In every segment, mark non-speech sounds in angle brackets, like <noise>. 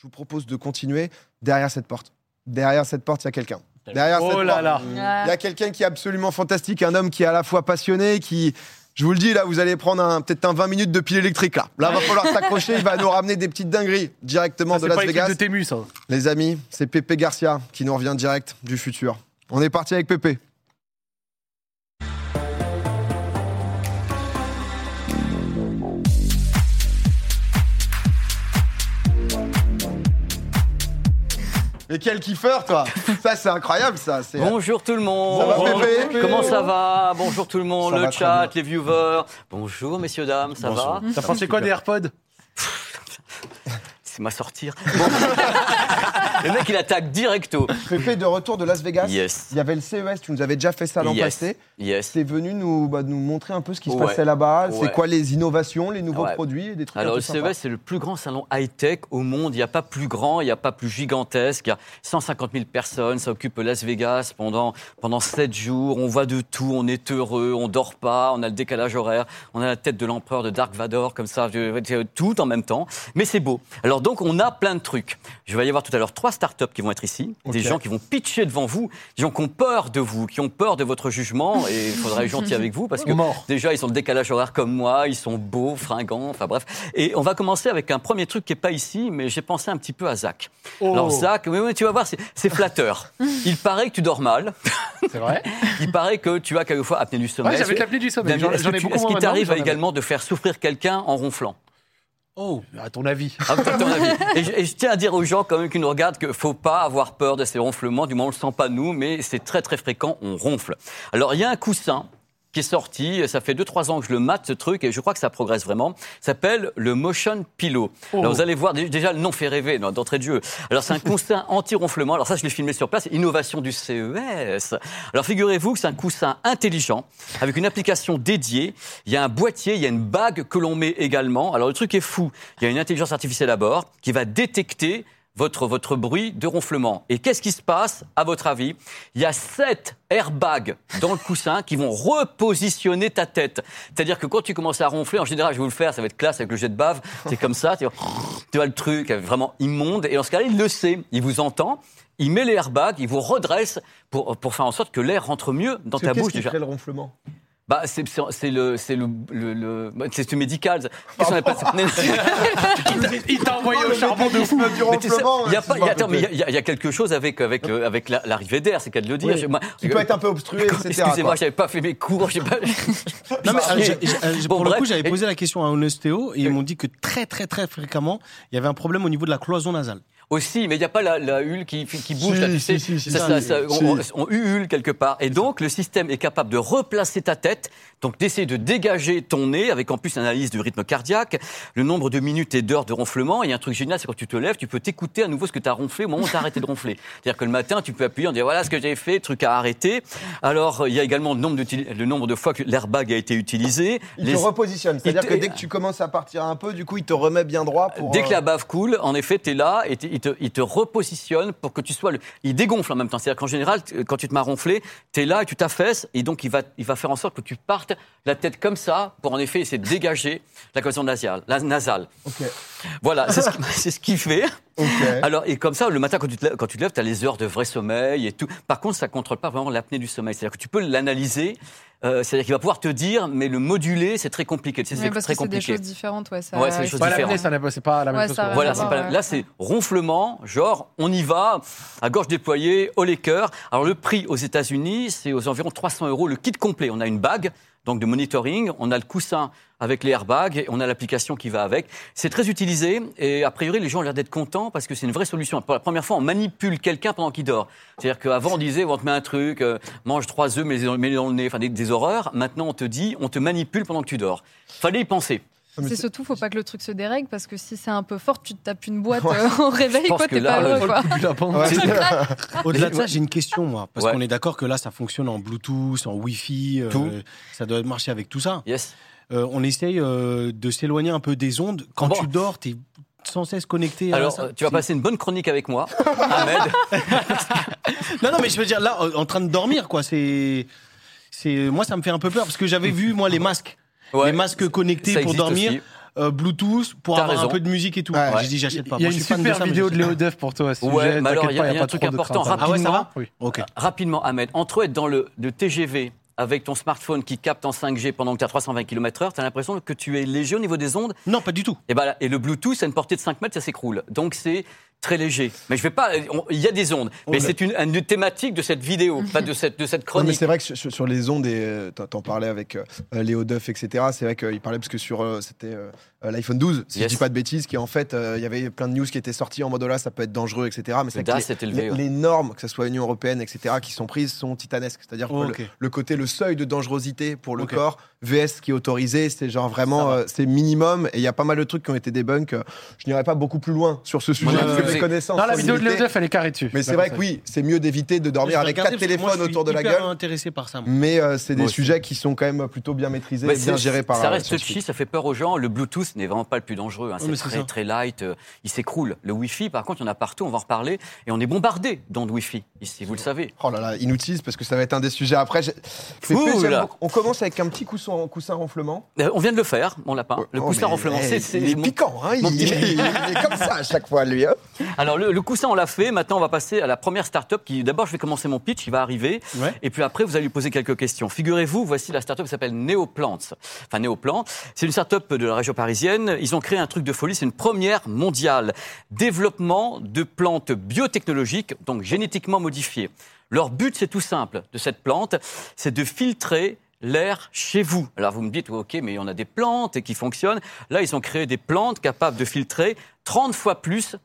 je vous propose de continuer derrière cette porte. Derrière cette porte, il y a quelqu'un. Derrière Oh cette là porte, là. il y a quelqu'un qui est absolument fantastique, un homme qui est à la fois passionné, qui, je vous le dis, là, vous allez prendre un- peut-être un 20 minutes de pile électrique, là. Là, va falloir s'accrocher, il va nous ramener des petites dingueries directement Ça, de C'est Las pas Vegas. de Témus, ça. Les amis, c'est Pépé Garcia qui nous revient direct du futur. On est parti avec Pépé. Mais quel kiffeur, toi <laughs> Ça, c'est incroyable, ça. C'est... Bonjour tout le monde. Ça va, Bonjour, Pépé Comment ça va Bonjour tout le monde, Ça le va très chat, les viewers. Bonjour messieurs dames, ça va T'as pensé quoi des AirPods? <laughs> C'est ma sortir. Bon. <laughs> le mec il attaque directo. Pépé, de retour de Las Vegas. Yes. Il y avait le CES, tu nous avais déjà fait ça l'an Yes. passé. Yes. C'est venu nous, bah, nous montrer un peu ce qui se passait là-bas. Ouais. C'est quoi les innovations, les nouveaux Ouais. produits et des trucs Alors le. CES c'est le plus grand salon high-tech au monde. Il n'y a pas plus grand, il n'y a pas plus gigantesque. Il y a 150 000 personnes. Ça occupe Las Vegas pendant pendant 7 jours. On voit de tout. On est heureux. On dort pas. On a le décalage horaire. On a la tête de l'empereur de Dark Vador comme ça. Tout en même temps. Mais c'est beau. Alors donc on a plein de trucs. Je vais y avoir tout à l'heure trois startups qui vont être ici. Des gens qui vont pitcher devant vous. Des gens qui ont peur de vous, qui ont peur de votre jugement. Et il faudra être gentil avec vous parce que Mort. Déjà, ils ont le décalage horaire comme moi, ils sont beaux, fringants, enfin bref. Et on va commencer avec un premier truc qui est pas ici, mais j'ai pensé un petit peu à Zach. Oh. Alors Zach, oui, oui, tu vas voir, c'est c'est flatteur. <laughs> Il paraît que tu dors mal. C'est vrai <laughs> Il paraît que tu as quelquefois apnée du sommeil. Ouais, j'avais l'apnée du sommeil. J'en Est-ce ai beaucoup qu'il t'arrive également de faire souffrir quelqu'un en ronflant? Oh, à ton avis. <laughs> à ton avis. Et je, et je tiens à dire aux gens quand même qui nous regardent qu'il faut pas avoir peur de ces ronflements. Du moins, on le sent pas nous, mais c'est très très fréquent. On ronfle. Alors, il y a un coussin qui est sorti. Ça fait 2-3 ans que je le mate, ce truc, et je crois que ça progresse vraiment. Ça s'appelle le Motion Pillow. Alors, vous allez voir, dé- déjà, le nom fait rêver, d'entrée de jeu. Alors, c'est un coussin <laughs> anti-ronflement. Alors, ça, je l'ai filmé sur place. Innovation du CES. Alors, figurez-vous que c'est un coussin intelligent, avec une application dédiée. Il y a un boîtier, il y a une bague que l'on met également. Alors, le truc est fou. Il y a une intelligence artificielle à bord qui va détecter votre, votre bruit de ronflement. Et qu'est-ce qui se passe, à votre avis? Il y a sept airbags dans le coussin qui vont repositionner ta tête. C'est-à-dire que quand tu commences à ronfler, en général, je vais vous le faire, ça va être classe avec le jet de bave, c'est comme ça, tu vois, tu vois le truc vraiment immonde. Et dans ce cas-là, il le sait, il vous entend, il met les airbags, il vous redresse pour, pour faire en sorte que l'air rentre mieux dans ta bouche qui déjà. crée le ronflement? Bah, c'est le, c'est le, le, le- bah, c'est le médical. Ça Il t'a envoyé au charbon de fou. du il y a pas, il y a- excuse-moi, attends, mais il y Pépé. a- il y, a quelque chose avec avec le- avec la- l'arrivée d'air, c'est qu'à de le dire. Oui. Je- moi- Qui peut être un peu obstrué, etc. Excusez-moi, j'avais pas fait mes cours. j'ai Pas... Non, <laughs> mais, euh, mais- j'ai- j'ai- euh, Bon, pour le coup, j'avais et- posé la question à un ostéo et ils m'ont dit que très, très, très fréquemment, il y avait un problème au niveau de la cloison nasale. Aussi, mais il n'y a pas la, la hulle qui, qui bouge Si, là, tu si, sais. si, si, ça, si, ça- ça- si. on, on huule quelque part. Et donc, le système est capable de replacer ta tête, donc d'essayer de dégager ton nez, avec en plus une analyse du rythme cardiaque, le nombre de minutes et d'heures de ronflement. Et un truc génial, c'est quand tu te lèves, tu peux t'écouter à nouveau ce que tu as ronflé au moment où tu as arrêté de ronfler. <laughs> C'est-à-dire que le matin, tu peux appuyer en disant voilà ce que j'ai fait, truc à arrêter. Alors, il y a également le nombre, d'util- le nombre de fois que l'airbag a été utilisé. Il Les- te repositionne. C'est-à-dire que dès que tu commences à partir un peu, du coup, il te remet bien droit pour. Dès que euh, la bave coule, en effet, tu es là et il te, il te repositionne pour que tu sois le. Il dégonfle en même temps. C'est-à-dire qu'en général, quand tu te m'as ronflé, tu es là et tu t'affaisses et donc il va, il va faire en sorte que tu partes la tête comme ça pour en effet essayer de dégager la cloison nasale. La nasale. Ok. Voilà, c'est ce, qui- <laughs> c'est ce qu'il fait. Alors, et comme ça, le matin, quand tu te lèves, quand tu te lèves, as les heures de vrai sommeil et tout. Par contre, ça ne contrôle pas vraiment l'apnée du sommeil. C'est-à-dire que tu peux l'analyser. euh, c'est-à-dire qu'il va pouvoir te dire, mais le moduler, c'est très compliqué. Tu sais, Oui, c'est très que c'est des compliqué. choses différentes, ouais. Ça, Ouais, c'est des choses Pas différentes. c'est pas la même Ouais, chose. que-. Voilà, pas, ouais. là c'est ronflement, genre on y va, à gorge déployée, au les cœurs. Alors le prix aux États-Unis, c'est aux environs 300 euros le kit complet. On a une bague, donc de monitoring, on a le coussin avec les airbags, et on a l'application qui va avec. C'est très utilisé et a priori les gens ont l'air d'être contents parce que c'est une vraie solution. Pour la première fois, on manipule quelqu'un pendant qu'il dort. C'est-à-dire qu'avant on disait on te met un truc, euh, mange trois œufs, mets-les dans le nez, enfin des, des horreurs. Maintenant on te dit on te manipule pendant que tu dors. Fallait y penser. C'est surtout, faut pas que le truc se dérègle parce que si c'est un peu fort, tu te tapes une boîte <laughs> euh, au réveil, pense quoi, que t'es pas heureux. <laughs> Ouais. <laughs> Au-delà de ça, j'ai une question, moi. Parce Ouais. qu'on est d'accord que là, ça fonctionne en Bluetooth, en Wi-Fi. euh, ça doit marcher avec tout ça. Yes. Euh, on essaye euh, de s'éloigner un peu des ondes. Quand Bon. tu dors, tu es sans cesse connecté Alors euh, tu vas passer une bonne chronique avec moi, Ahmed. Non, non, mais je veux dire, là, en train de dormir, quoi. C'est. c'est Moi, ça me fait un peu peur parce que j'avais vu, moi, les masques. Ouais. Les masques connectés Ça pour existe dormir. aussi. euh, Bluetooth pour T'as avoir raison. un peu de musique et tout. Ouais. J'ai dit j'achète pas. Il y a Moi, une je suis fan super ça, mais vidéo de j'achète Léo Duff pour toi. à ce Ouais, sujet. mais alors, T'inquiète il y a- pas, il y a pas un truc trop de important, crainte. Ah ouais, ça va Oui. Ok. Rapidement, Ahmed, entre être dans le, le TGV avec ton smartphone qui capte en 5G pendant que tu as 320 km/h, tu as l'impression que tu es léger au niveau des ondes. Non, pas du tout. Et, ben là- et le Bluetooth, à une portée de 5 mètres, ça s'écroule. Donc c'est très léger. Mais je vais pas. on- Il y a des ondes. mais là. c'est une, une thématique de cette vidéo, <laughs> pas de cette, de cette Non, mais chronique. c'est vrai que sur, les ondes, et euh, t'en parlais avec euh, Léo Duff, etc. C'est vrai qu'il parlait parce que sur euh, c'était euh, euh, l'iPhone 12, si Yes. je dis pas de bêtises, qui en fait euh, il y avait plein de news qui étaient sorties en mode oh là ça peut être dangereux, etc. Mais c'est vrai que les- élevé, les, ouais. les normes, que ce soit Union européenne, etc. qui sont prises sont titanesques. C'est-à-dire que Oh, le- côté, le seuil de dangerosité pour le corps, VS qui est autorisé, c'est genre vraiment euh, c'est minimum. Et il y a pas mal de trucs qui ont été débunk. Euh, Je n'irai pas beaucoup plus loin sur ce sujet parce que mes connaissances. Non, la vidéo de Léo elle est carrée dessus. Mais c'est vrai que oui, c'est mieux d'éviter de dormir avec quatre téléphones autour de la gueule. intéressé par ça. moi. Mais euh, c'est des sujets qui sont quand même plutôt bien maîtrisés et bien gérés par Ça reste touchy, ça fait peur aux gens. Le Bluetooth n'est vraiment pas le plus dangereux. hein. C'est très, très light. Il s'écroule. Le Wi-Fi, par contre, il y en a partout. On va en reparler. Et on est bombardé d'ondes Wi-Fi ici. Vous le savez. Oh là là, inutile parce que ça va être un des sujets après. On commence avec un petit coussin, coussin ronflement. Euh, On vient de le faire, mon lapin. Le Oh, coussin mais, renflement. eh, c'est- c'est il est mon- piquant, hein, il, mon petit- il est comme ça à chaque fois lui. hein. Alors le, le coussin on l'a fait, maintenant on va passer à la première start-up qui d'abord je vais commencer mon pitch, il va arriver Ouais. et puis après vous allez lui poser quelques questions. Figurez-vous, voici la start-up qui s'appelle Neoplants. Enfin Neoplant, c'est une start-up de la région parisienne, ils ont créé un truc de folie, c'est une première mondiale. Développement de plantes biotechnologiques donc génétiquement modifiées. Leur but c'est tout simple de cette plante, c'est de filtrer l'air chez vous. Alors vous me dites, ok, mais on a des plantes qui fonctionnent. Là, ils ont créé des plantes capables de filtrer 30 fois plus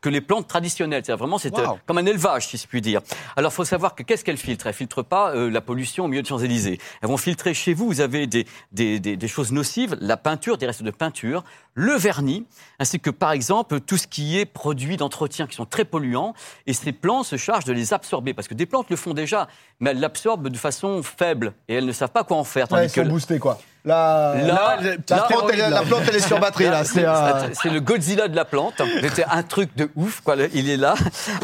que les plantes traditionnelles. C'est vraiment c'est Wow. euh, comme un élevage, si je puis dire. Alors, il faut savoir que qu'est-ce qu'elles filtrent Elles filtrent pas euh, la pollution au milieu de Champs-Élysées. Elles vont filtrer chez vous. Vous avez des, des, des, des choses nocives, la peinture, des restes de peinture, le vernis, ainsi que par exemple tout ce qui est produits d'entretien qui sont très polluants. Et ces plantes se chargent de les absorber parce que des plantes le font déjà, mais elles l'absorbent de façon faible et elles ne savent pas quoi en faire. Ouais, Tandis ils sont que quoi. Là, la, là, plante, elle, est- la plante, elle est sur batterie là. C'est <laughs> euh, c'est le Godzilla de la plante. C'était un truc de ouf, quoi. Il est là.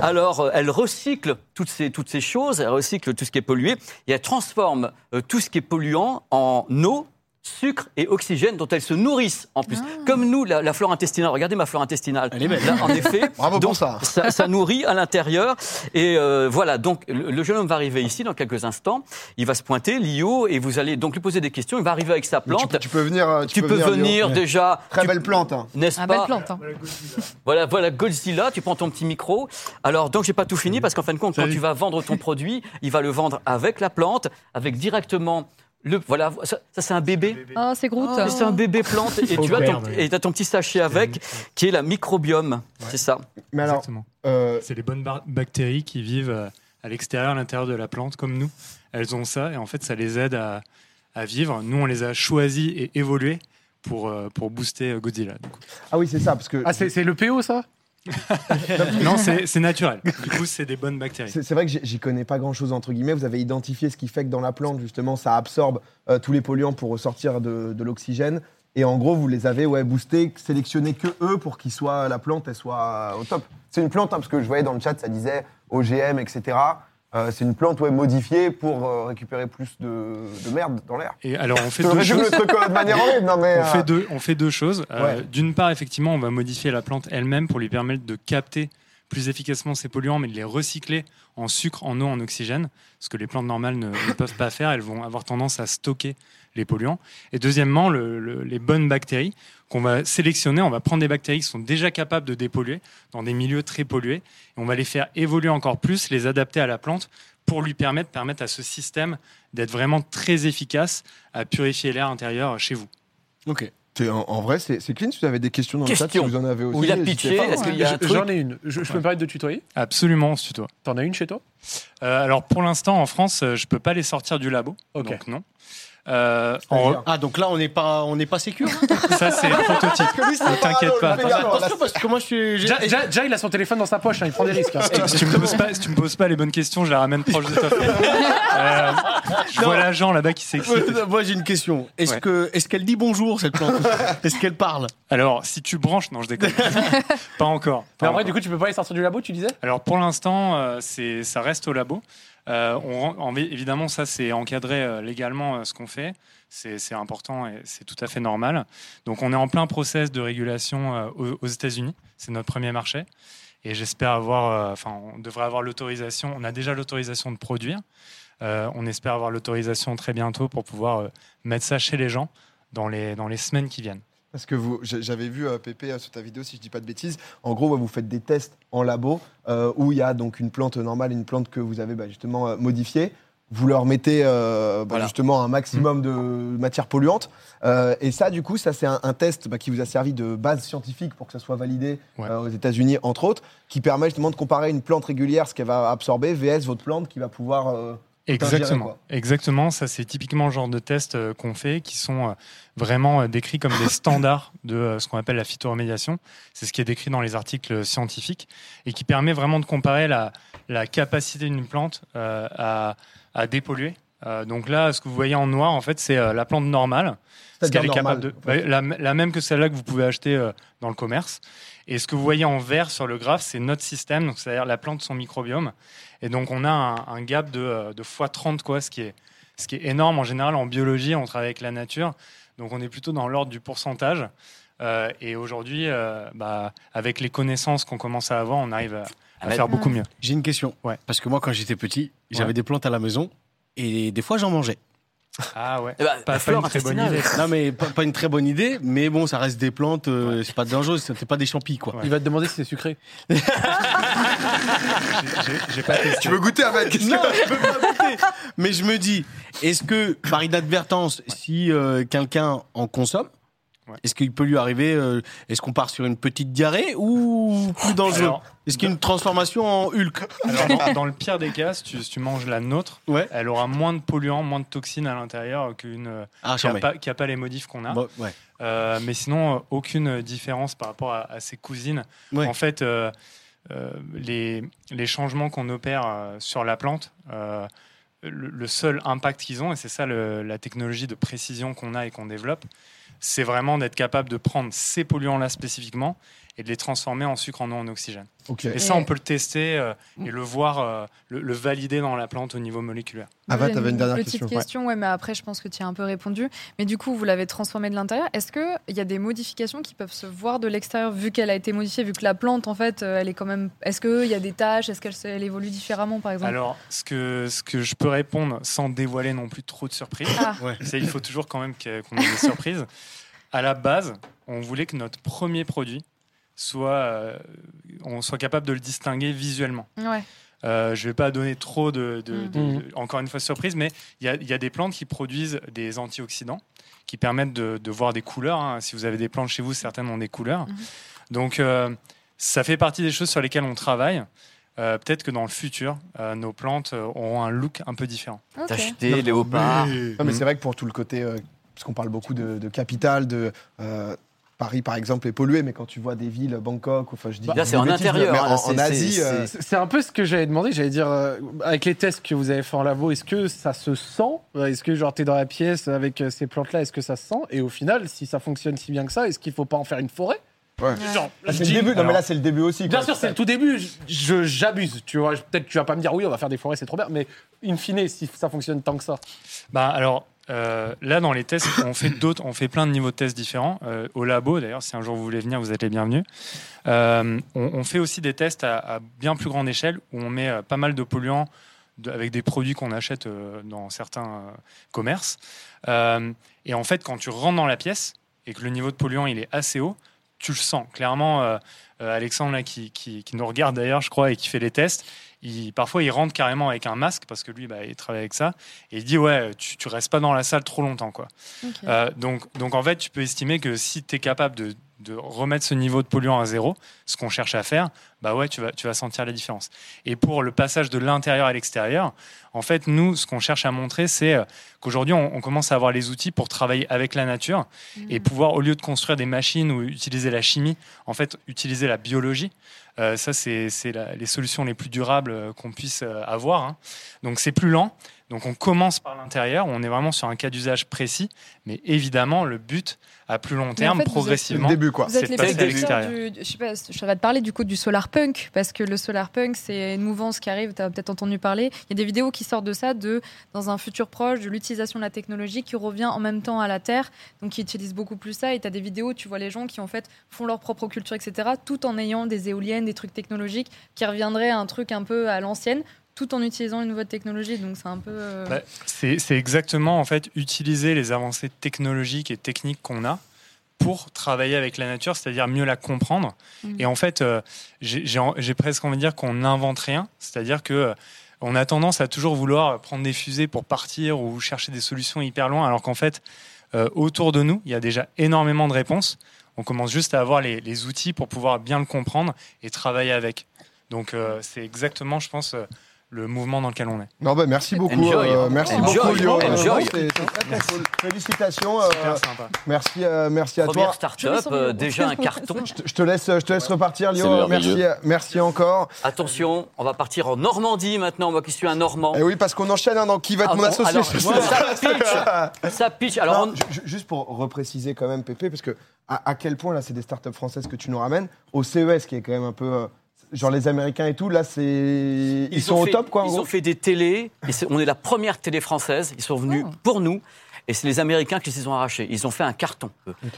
Alors, euh, elle recycle toutes ces, toutes ces choses, elle recycle tout ce qui est pollué, et elle transforme euh, tout ce qui est polluant en eau, sucre et oxygène dont elles se nourrissent en plus. Comme nous, la, la flore intestinale. Regardez ma flore intestinale. Elle est belle. Là, en effet. <laughs> Bravo pour donc, ça. ça. ça nourrit à l'intérieur. Et euh, voilà, donc le, le jeune homme va arriver ici dans quelques instants. Il va se pointer, Lio, et vous allez donc lui poser des questions. Il va arriver avec sa tu, plante. peux- tu peux venir. euh, Tu, peux venir déjà. Très tu- belle plante. hein. N'est-ce Ah, pas belle plante. hein. voilà, voilà, Godzilla, tu prends ton petit micro. Alors, donc, j'ai pas tout fini parce qu'en fin de compte, quand tu vas vendre ton produit, il va le vendre avec la plante, avec directement le. Voilà, ça, ça, c'est un bébé. Oh, c'est Groot. C'est un bébé plante et tu as ton, et ton petit sachet avec qui est la microbiome. C'est ça. Mais alors, Exactement. euh, C'est les bonnes bactéries qui vivent euh, à l'extérieur, à l'intérieur de la plante, comme nous. Elles ont ça et en fait, ça les aide à, à vivre. Nous, on les a choisis et évolués pour, euh, pour booster Godzilla. du coup. ah oui, c'est ça parce que Ah, c'est le PO, ça? Non, c'est naturel. Du coup, c'est des bonnes bactéries. C'est vrai que j'y- connais pas grand chose entre guillemets. Vous avez identifié ce qui fait que dans la plante, justement, ça absorbe euh, tous les polluants pour ressortir de, de l'oxygène. Et en gros, vous les avez ouais, boostés, sélectionnés que eux pour qu'ils soient la plante, elle soit au top. C'est une plante, hein, parce que je voyais dans le chat, ça disait OGM, etc. Euh, c'est une plante ouais, modifiée pour euh, récupérer plus de, de merde dans l'air. Et alors, on <laughs> fait deux choses. euh, de manière <laughs> horrible, non mais. On euh, fait deux, on fait deux choses. Ouais. D'une part, effectivement, on va modifier la plante elle-même pour lui permettre de capter plus efficacement ces polluants, mais de les recycler en sucre, en eau, en oxygène, ce que les plantes normales ne, ne peuvent pas faire. Elles vont avoir tendance à stocker les polluants. Et deuxièmement, le- le- les bonnes bactéries qu'on va sélectionner, on va prendre des bactéries qui sont déjà capables de dépolluer dans des milieux très pollués, et on va les faire évoluer encore plus, les adapter à la plante pour lui permettre, permettre à ce système d'être vraiment très efficace à purifier l'air intérieur chez vous. Ok. En, en vrai, c'est clean. Si vous avez des questions dans le chat, si vous en avez aussi. Où il y a truc J'en ai une. Je, je peux me permettre de tutoyer? Absolument, on se tutoie. T'en as une chez toi? Euh, alors pour l'instant en France, je peux pas les sortir du labo, Ok. donc non. Euh, en- Ah, donc là, on n'est pas, on n'est pas sécure. ça c'est <laughs> le prototype. Ne t'inquiète pas. Attention, parce que moi, je suis. j'ai- Ja, Ja- Ja, il a son téléphone dans sa poche, hein, il prend des risques. hein. Si tu, me poses pas, si tu me poses pas les bonnes questions, je la ramène proche de toi. <laughs> Euh, Je vois l'agent là-bas qui s'excite. Moi, j'ai une question. Est-ce Ouais. que est-ce qu'elle dit bonjour cette plante <laughs> Est-ce qu'elle parle Alors, si tu branches, non, je déconne. pas encore. Mais pas en vrai, encore. du coup, tu peux pas les sortir du labo, tu disais? Alors pour l'instant, euh, c'est ça reste au labo. Euh, on, évidemment, ça c'est encadré euh, légalement euh, ce qu'on fait. C'est important et c'est tout à fait normal. Donc on est en plein process de régulation aux, États-Unis. C'est notre premier marché. Et j'espère avoir, enfin, on devrait avoir l'autorisation. On a déjà l'autorisation de produire. On espère avoir l'autorisation très bientôt pour pouvoir mettre ça chez les gens dans les, dans les semaines qui viennent. Parce que vous, j'avais vu euh, Pépé euh, sur ta vidéo, si je dis pas de bêtises. En gros, vous faites des tests en labo euh, où il y a donc une plante normale, une plante que vous avez bah, justement euh, modifiée. Vous leur mettez bah, Voilà. justement un maximum de matières polluantes. Euh, et ça, du coup, ça c'est un, un test bah, qui vous a servi de base scientifique pour que ça soit validé Ouais. aux États-Unis, entre autres, qui permet justement de comparer une plante régulière, ce qu'elle va absorber, vs votre plante qui va pouvoir. Exactement. Exactement. Ça, c'est typiquement le genre de tests euh, qu'on fait qui sont euh, vraiment euh, décrits comme des standards <laughs> de ce qu'on appelle la phytoremédiation. C'est ce qui est décrit dans les articles scientifiques et qui permet vraiment de comparer la, la capacité d'une plante à, à dépolluer. Donc là, ce que vous voyez en noir, en fait, c'est la plante normale. Ce qu'elle est capable la, la même que celle-là que vous pouvez acheter dans le commerce. Et ce que vous voyez en vert sur le graphe, c'est notre système, donc c'est-à-dire la plante, son microbiome. Et donc on a un, un gap de, euh, de x30, quoi, ce qui, est, ce qui est énorme. En général, en biologie, on travaille avec la nature, donc on est plutôt dans l'ordre du pourcentage. Euh, et aujourd'hui, euh, bah, avec les connaissances qu'on commence à avoir, on arrive à, faire beaucoup mieux. J'ai une question. Ouais. Parce que moi, quand j'étais petit, j'avais Ouais. des plantes à la maison et des fois j'en mangeais. Ah ouais. Eh ben, Pas, une très bonne idée. Non, mais pas, pas une très bonne idée, mais bon, ça reste des plantes, euh, c'est pas dangereux, c'est pas des champis, quoi. Ouais. Il va te demander si c'est sucré. J'ai- J'ai pas testé. Tu veux goûter avec Non, je peux pas goûter. Mais je me dis, est-ce que par inadvertance, si euh, quelqu'un en consomme, Ouais. est-ce qu'il peut lui arriver, euh, est-ce qu'on part sur une petite diarrhée ou plus dangereux Est-ce qu'il y a une transformation en Hulk alors, dans, dans le pire des cas, si tu, si tu manges la nôtre, Ouais. elle aura moins de polluants, moins de toxines à l'intérieur qu'une euh, Ah, qui n'a pas, pas les modifs qu'on a. Bon, ouais. Euh, mais sinon, euh, aucune différence par rapport à, à ses cousines. Ouais. En fait, euh, euh, les, les changements qu'on opère sur la plante, euh, le, le seul impact qu'ils ont, et c'est ça le- la technologie de précision qu'on a et qu'on développe, c'est vraiment d'être capable de prendre ces polluants-là spécifiquement et de les transformer en sucre en eau en oxygène. Et ça, on peut le tester euh, et le voir, euh, le, le valider dans la plante au niveau moléculaire. Ava, J'ai t'avais une dernière petite question. question, ouais, mais après, je pense que tu y as un peu répondu. Mais du coup, vous l'avez transformée de l'intérieur. Est-ce qu'il y a des modifications qui peuvent se voir de l'extérieur, vu qu'elle a été modifiée, vu que la plante, en fait, euh, elle est quand même. Est-ce qu'il y a des tâches? Est-ce qu'elle elle évolue différemment, par exemple? Alors, ce que, ce que je peux répondre sans dévoiler non plus trop de surprises, Ah. Ouais. c'est il faut toujours quand même qu'on ait des surprises. À la base, on voulait que notre premier produit soit, euh, on soit capable de le distinguer visuellement. Ouais. Euh, je ne vais pas donner trop de, de- de- de- encore une fois, surprise, mais il y a, il y a des plantes qui produisent des antioxydants qui permettent de, de voir des couleurs. hein. Si vous avez des plantes chez vous, certaines ont des couleurs. Mhm. Donc, euh, ça fait partie des choses sur lesquelles on travaille. Euh, Peut-être que dans le futur, euh, nos plantes auront un look un peu différent. Ok. T'acheter léopard. Non, mais c'est vrai que pour tout le côté, euh, parce qu'on parle beaucoup de, de capital, de euh, Paris par exemple est pollué, mais quand tu vois des villes, Bangkok, enfin je dis. Là, des c'est en bêtises, intérieur, mais hein, en, là, en c'est- Asie, c'est- euh, C'est un peu ce que j'avais demandé. J'allais dire, euh, avec les tests que vous avez fait en labo, est-ce que ça se sent Est-ce que, genre, t'es dans la pièce avec ces plantes-là, est-ce que ça se sent Et au final, si ça fonctionne si bien que ça, est-ce qu'il faut pas en faire une forêt ouais. Genre, Ah, je c'est le dis- début. Non, mais là c'est le début aussi. Bien quoi. sûr, c'est le tout début. J'abuse. Tu vois, peut-être tu vas pas me dire oui, on va faire des forêts, c'est trop bien. Mais in fine, si ça fonctionne tant que ça. Bah alors euh, là dans les tests, on fait <coughs> d'autres, on fait plein de niveaux de tests différents euh, au labo. D'ailleurs, si un jour vous voulez venir, vous êtes les bienvenus. Euh, on, on fait aussi des tests à, à bien plus grande échelle où on met pas mal de polluants de- avec des produits qu'on achète dans certains commerces. Et en fait, quand tu rentres dans la pièce et que le niveau de polluant il est assez haut, tu le sens clairement. Alexandre là, qui, qui- qui nous regarde d'ailleurs, je crois, et qui fait les tests. Il, parfois, il rentre carrément avec un masque parce que lui, bah, il travaille avec ça. Et il dit ouais, tu, tu restes pas dans la salle trop longtemps quoi. Euh, donc, donc en fait, tu peux estimer que si tu es capable de, de remettre ce niveau de polluant à zéro, ce qu'on cherche à faire, bah ouais, tu vas, tu vas sentir la différence. Et pour le passage de l'intérieur à l'extérieur, en fait, nous, ce qu'on cherche à montrer, c'est euh, qu'aujourd'hui, on, on commence à avoir les outils pour travailler avec la nature et Mm. pouvoir, au lieu de construire des machines ou utiliser la chimie, en fait, utiliser la biologie ça, c'est les solutions les plus durables euh, qu'on puisse euh, avoir. hein. Donc, c'est plus lent. Donc, on commence par l'intérieur. On est vraiment sur un cas d'usage précis. Mais évidemment, le but, à plus long terme, en fait, vous êtes- C'est progressivement, le début, quoi. Vous êtes c'est les à l'extérieur. je sais pas, je vais te parler du coup du solar punk parce que le solar punk c'est une mouvance qui arrive. Tu as peut-être entendu parler. Il y a des vidéos qui sortent de ça, de dans un futur proche, de l'utilisation de la technologie qui revient en même temps à la terre, donc qui utilisent beaucoup plus ça. Et tu as des vidéos, tu vois les gens qui en fait font leur propre culture, etc. Tout en ayant des éoliennes, des trucs technologiques qui reviendraient à un truc un peu à l'ancienne, tout en utilisant une nouvelle technologie. Donc c'est un peu. euh, Bah, C'est exactement en fait utiliser les avancées technologiques et techniques qu'on a pour travailler avec la nature, c'est-à-dire mieux la comprendre. Mhm. Et en fait, euh, j'ai presque envie de dire qu'on n'invente rien, c'est-à-dire que euh, on a tendance à toujours vouloir prendre des fusées pour partir ou chercher des solutions hyper loin, alors qu'en fait, autour de nous, il y a déjà énormément de réponses. On commence juste à avoir les, les outils pour pouvoir bien le comprendre et travailler avec. Donc, c'est exactement, je pense, le mouvement dans lequel on est. Non, bah, merci beaucoup. Enjoy. euh, merci Enjoy. beaucoup, cool. Félicitations. euh, Super sympa. merci, euh, merci à Première toi. start-up, me sens euh, déjà un <laughs> carton. Je te, je te laisse, je te laisse repartir, merveilleux. Merci, merci encore. Attention, on va partir en Normandie maintenant, moi qui suis un Normand. Et oui, parce qu'on enchaîne hein, dans qui va être Ah mon bon, associé. alors, ça pitch, <laughs> ça pitch. Alors, Non, on- juste pour repréciser quand même, Pépé, parce que à, à quel point là, c'est des startups françaises que tu nous ramènes au CES, qui est quand même un peu euh, genre les Américains et tout. Là, c'est ils, sont ont au top, quoi. Ils gros. ont fait des télés. on est la première télé française. Ils sont venus Oh. pour nous. Et c'est les Américains qui les ont arrachés. Ils ont fait un carton.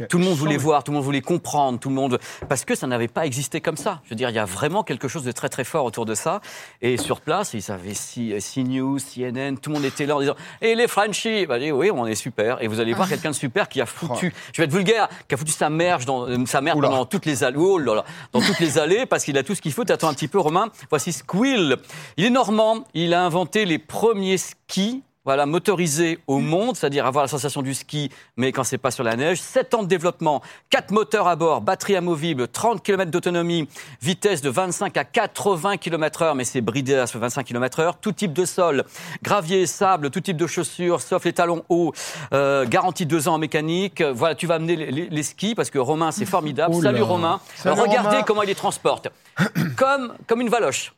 Tout le monde voulait voir, tout le monde voulait comprendre, tout le monde parce que ça n'avait pas existé comme ça. Je veux dire, il y a vraiment quelque chose de très très fort autour de ça. Et sur place, ils avaient C- CNews, CNN, tout le monde était là en disant "Et les Frenchies? Bah, Oui, on est super." Et vous allez voir quelqu'un de super qui a foutu, je vais être vulgaire, qui a foutu sa merde dans euh, sa Oula. dans toutes les allées, oh là, dans toutes les allées parce qu'il a tout ce qu'il faut. T'attends un petit peu, Romain? Voici Squill. Il est normand. Il a inventé les premiers skis voilà, motorisé au monde, c'est-à-dire avoir la sensation du ski, mais quand c'est pas sur la neige. 7 ans de développement, 4 moteurs à bord, batterie amovible, 30 km d'autonomie, vitesse de 25 à 80 km heure, mais c'est bridé à ce 25 km heure, tout type de sol, gravier, sable, tout type de chaussures, sauf les talons hauts, euh, garantie 2 ans en mécanique. Voilà, tu vas amener les, les- les skis parce que Romain, c'est formidable. Oula. Salut Romain. Salut, regardez Romain. comment il les transporte. <coughs> comme, comme une valoche.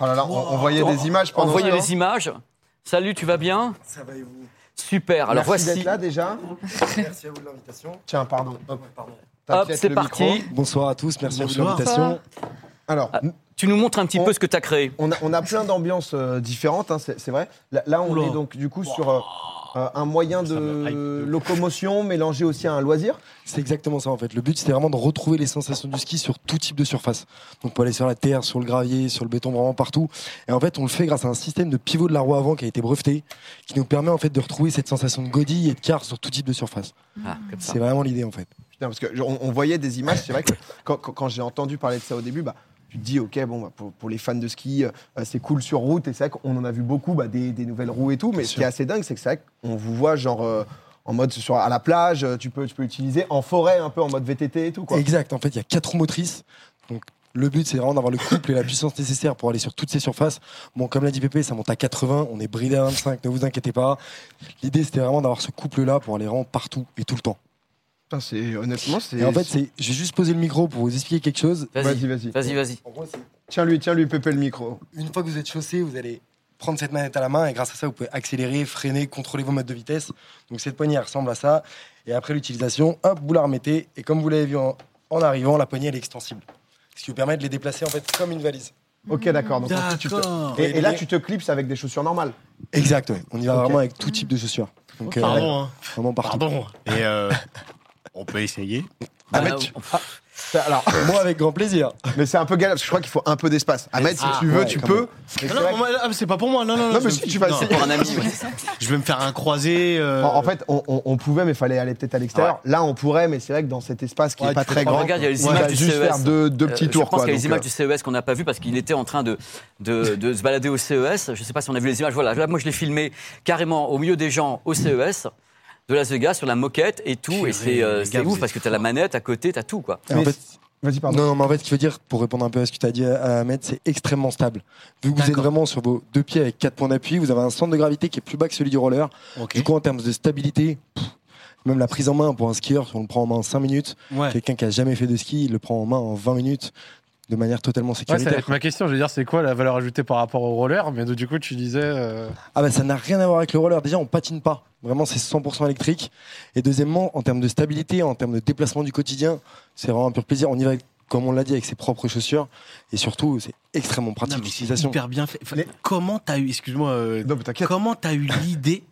Oh là là, on, on voyait des images pendant Envoyez ça, les images. Salut, tu vas bien Ça va et vous Super. Alors Merci voici. d'être là déjà. Merci à vous de l'invitation. Tiens, pardon. Hop, Pardon. Hop, t'inquiète, c'est le parti. micro. Bonsoir à tous, merci à vous de Bonsoir. l'invitation. Alors, Ah. Tu nous montres un petit On- peu ce que tu as créé. on a, on a plein d'ambiances euh, différentes, hein, c'est c'est vrai. Là, là, on Oula. est donc du coup sur euh, euh, un moyen Ça de locomotion mélangé aussi à un loisir. C'est exactement ça en fait. Le but c'était vraiment de retrouver les sensations du ski sur tout type de surface. Donc on peut aller sur la terre, sur le gravier, sur le béton, vraiment partout. Et en fait on le fait grâce à un système de pivot de la roue avant qui a été breveté, qui nous permet en fait de retrouver cette sensation de godille et de quart sur tout type de surface. Ah. C'est vraiment l'idée en fait. Putain, parce que on, on voyait des images, c'est vrai que <laughs> quand, quand- quand j'ai entendu parler de ça au début, bah, tu te dis, ok, bon, bah, pour, pour les fans de ski, euh, c'est cool sur route, et c'est vrai qu'on en a vu beaucoup, bah, des, des nouvelles roues et tout, mais Bien ce qui est assez dingue, c'est que c'est vrai qu'on vous voit genre euh, en mode sur, à la plage, euh, tu peux, tu peux l'utiliser en forêt, un peu en mode VTT et tout, quoi. Exact, en fait il y a quatre roues motrices. Donc le but c'est vraiment d'avoir le couple et la puissance nécessaire pour aller sur toutes ces surfaces. Bon comme l'a dit Pépé, ça monte à 80, on est bridé à 25, ne vous inquiétez pas. L'idée c'était vraiment d'avoir ce couple là pour aller vraiment partout et tout le temps. Putain, c'est, honnêtement, c'est. Et en fait, c'est, je vais juste poser le micro pour vous expliquer quelque chose. Vas-y, Vas-y, vas-y. vas-y, vas-y. En gros, c'est Tiens-lui, tiens-lui, Pépé, le micro. une fois que vous êtes chaussé, vous allez prendre cette manette à la main et grâce à ça, vous pouvez accélérer, freiner, contrôler vos modes de vitesse. Donc cette poignée elle ressemble à ça. Et après l'utilisation, hop, vous la remettez. Et comme vous l'avez vu en, en arrivant, la poignée elle est extensible. Ce qui vous permet de les déplacer en fait comme une valise. Ok, d'accord. donc, tu te- D'accord. Et, et là, tu te clipses avec des chaussures normales. Exact, ouais. On y va Ok. vraiment avec tout type de chaussures. Donc euh, Pardon, hein. vraiment partout. Pardon. Et euh, <laughs> on peut essayer. Ah, tu- C'est- Alors, Moi avec grand plaisir. mais c'est un peu galère parce que je crois qu'il faut un peu d'espace. Ahmed, si Ah, tu veux, ouais, tu quand peux. même. Mais c'est Non, vrai non, moi, ah, mais c'est pas pour moi. Non, non, non. Non, je mais vais si me- tu vas non, essayer. Pour un ami. ouais. <laughs> Je vais me faire un croisé. euh, En, en fait, on, on- on pouvait, mais il fallait aller peut-être à l'extérieur. Là, on pourrait, mais c'est vrai que dans cet espace qui Ouais, est pas tu très grand, Regarde, il y a les on images va du juste CES. faire deux, deux petits Euh, tours. Je pense quoi, qu'il y a les donc, images euh, du CES qu'on n'a pas vues parce qu'il était en train de, de, <laughs> de se balader au CES. Je ne sais pas si on a vu les images. Voilà, là, moi, je l'ai filmé carrément au milieu des gens au CES de Las Vegas sur la moquette et tout. Purée, et c'est euh, ouf parce que tu as la manette à côté, tu as tout. quoi. En fait, Vas-y, pardon. non, non, mais en fait, ce qui veut dire, pour répondre un peu à ce que tu as dit à Ahmed, c'est extrêmement stable. Vu que vous êtes vraiment sur vos deux pieds avec quatre points d'appui, vous avez un centre de gravité qui est plus bas que celui du roller. Du coup, en termes de stabilité, pff, même la prise en main pour un skieur, si on le prend en main en 5 minutes, Ouais. quelqu'un qui a jamais fait de ski, il le prend en main en 20 minutes. De manière totalement Ouais, ça va sécuritaire. ma question. Je veux dire, c'est quoi la valeur ajoutée par rapport au roller? Mais du coup, tu disais. euh, Ah bah ça n'a rien à voir avec le roller. Déjà, on patine pas. Vraiment, c'est 100% électrique. Et deuxièmement, en termes de stabilité, en termes de déplacement du quotidien, c'est vraiment un pur plaisir. On y va, comme on l'a dit, avec ses propres chaussures. Et surtout, c'est extrêmement pratique mais c'est d'utilisation. hyper bien fait. Enfin, Les- Comment t'as eu, excuse-moi, euh, Non, mais t'inquiète. comment t'as eu l'idée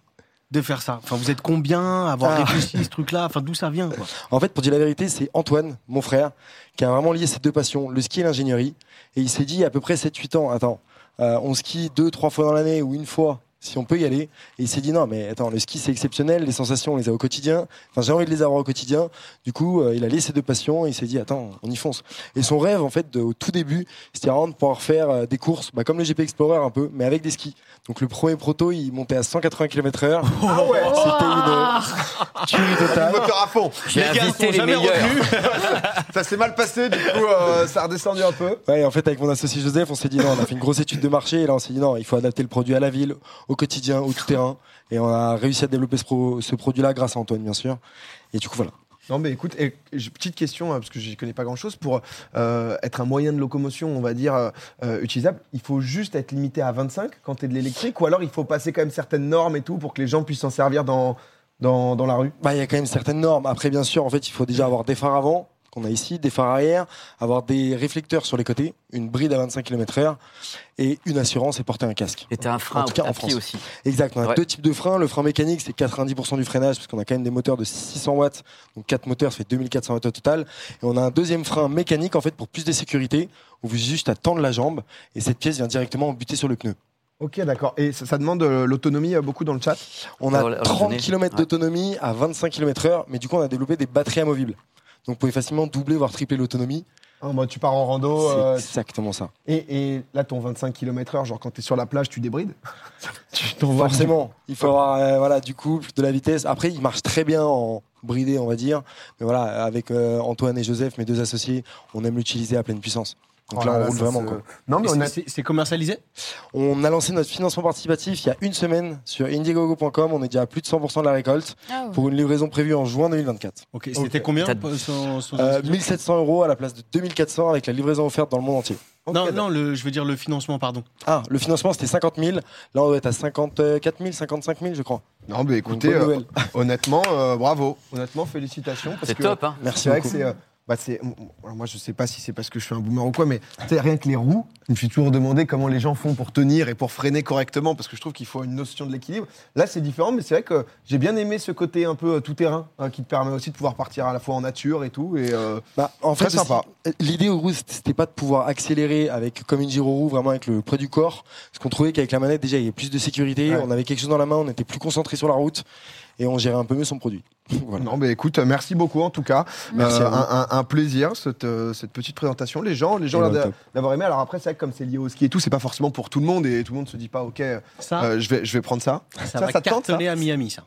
de faire ça Enfin, vous êtes combien à avoir Ah. réfléchi ce truc-là? Enfin, d'où ça vient quoi? En fait, pour dire la vérité, c'est Antoine, mon frère, qui a vraiment lié ces deux passions, le ski et l'ingénierie. Et il s'est dit, à peu près 7-8 ans, attends, euh, on skie deux, trois fois dans l'année ou une fois, si on peut y aller. Et il s'est dit, non, mais attends, le ski, c'est exceptionnel, les sensations, on les a au quotidien. Enfin, j'ai envie de les avoir au quotidien. Du coup, euh, il a lié ces deux passions et il s'est dit, attends, on y fonce. Et son rêve, en fait, de- au tout début, c'était vraiment de pouvoir faire euh, des courses, bah, comme le GP Explorer un peu, mais avec des skis. Donc, le premier proto, il montait à 180 km/h. <laughs> Ah ouais C'était une tuerie Le totale. moteur à fond. Les gars sont les jamais meilleurs. <laughs> Ça s'est mal passé, du coup, euh, ça a redescendu un peu. Ouais, en fait, avec mon associé Joseph, on s'est dit non, on a fait une grosse étude de marché et là, on s'est dit non, il faut adapter le produit à la ville, au quotidien, au tout terrain. Et on a réussi à développer ce, pro- ce produit-là grâce à Antoine, bien sûr. Et du coup, voilà. Non, mais écoute, et, petite question, hein, parce que je connais pas grand chose. Pour euh, être un moyen de locomotion, on va dire, euh, euh, utilisable, il faut juste être limité à 25 quand tu es de l'électrique, ou alors il faut passer quand même certaines normes et tout pour que les gens puissent s'en servir dans, dans, dans la rue? Bah, il y a quand même certaines normes. Après, bien sûr, en fait, il faut déjà avoir des phares avant, qu'on a ici, des phares arrière, avoir des réflecteurs sur les côtés, une bride à 25 km/h et une assurance et porter un casque. Et un frein En tout cas, en France. aussi. Exact. On a Ouais. deux types de freins. Le frein mécanique, c'est 90% du freinage, parce qu'on a quand même des moteurs de 600 watts. Donc 4 moteurs, ça fait 2400 watts au total. Et on a un deuxième frein mécanique, en fait, pour plus de sécurité, où vous juste à tendre la jambe, et cette pièce vient directement buter sur le pneu. Ok, d'accord. Et ça, ça demande euh, l'autonomie euh, beaucoup dans le chat? On a Dans la- 30 journée. km d'autonomie à 25 km/h, mais du coup, on a développé des batteries amovibles. Donc, vous pouvez facilement doubler, voire tripler l'autonomie. Hein, moi, Tu pars en rando, c'est euh, exactement ça. et, et là, ton 25 km/h, genre quand tu es sur la plage, tu débrides <laughs> Tu Forcément, il faut avoir euh, voilà, du couple, de la vitesse. Après, il marche très bien en bridé, on va dire. Mais voilà, avec euh, Antoine et Joseph, mes deux associés, on aime l'utiliser à pleine puissance. Donc Oh là, là on roule vraiment. se- quoi. Non, mais a... c'est- commercialisé? On a lancé notre financement participatif il y a une semaine sur indiegogo.com. On est déjà à plus de 100% de la récolte Ah ouais. pour une livraison prévue en juin 2024. Ok, c'était combien T'as- euh, sans- sans Euh, indiscrétion 1700 euros à la place de 2400 avec la livraison offerte dans le monde entier. Non, non, le, je veux dire le financement, pardon. Ah, le financement c'était 50 000. Là, on doit être à 54 000, 55 000, je crois. Non, mais écoutez, euh, honnêtement, euh, bravo. Honnêtement, félicitations. parce C'est que- top, hein Merci C'est vrai que beaucoup. c'est. Bah, c'est- moi, je sais pas si c'est parce que je suis un boomer ou quoi, mais rien que les roues, je me suis toujours demandé comment les gens font pour tenir et pour freiner correctement, parce que je trouve qu'il faut une notion de l'équilibre. Là, c'est différent, mais c'est vrai que j'ai bien aimé ce côté un peu euh, tout-terrain, hein, qui te permet aussi de pouvoir partir à la fois en nature et tout. Et, euh, Bah, en Très fait, sympa. l'idée aux roues, c'était pas de pouvoir accélérer avec comme une giro roue, vraiment avec le poids du corps. Parce qu'on trouvait qu'avec la manette, déjà, il y avait plus de sécurité. Ouais. On avait quelque chose dans la main, on était plus concentré sur la route et on gérait un peu mieux son produit. <laughs> voilà. Non, mais écoute, euh, merci beaucoup en tout cas. Merci Euh, à vous. un, un- un plaisir cette, euh, cette petite présentation. Les gens, les gens bah, d'avoir aimé. Alors après, c'est vrai que comme c'est lié au ski et tout, c'est pas forcément pour tout le monde et tout le monde se dit pas, ok, euh, Ça, je vais, je vais prendre ça. ça, ça, va ça tente, cartonner à Miami, ça.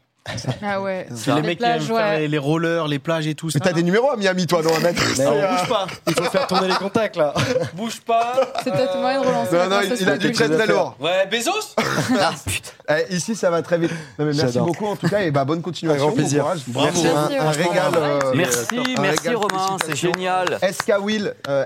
Ah ouais. C'est les Les mecs plages, qui aiment faire les, les rollers, les plages et tout Mais t'as des numéros à Miami, toi, non, à mettre Mais on euh, bouge pas. Il faut faire tourner les contacts là. Bouge pas. C'est peut-être moyen de relancer Non, non, il, a avec du très lourd. Ouais, Bezos <laughs> Ah, putain. Eh, ici, ça va très vite. Non, mais merci beaucoup en tout cas et bah, bonne continuation. Un grand plaisir. bon courage. Bravo. Merci, un, Merci, un régal. euh, Merci, un merci régal, Romain, c'est génial. SK Will, euh,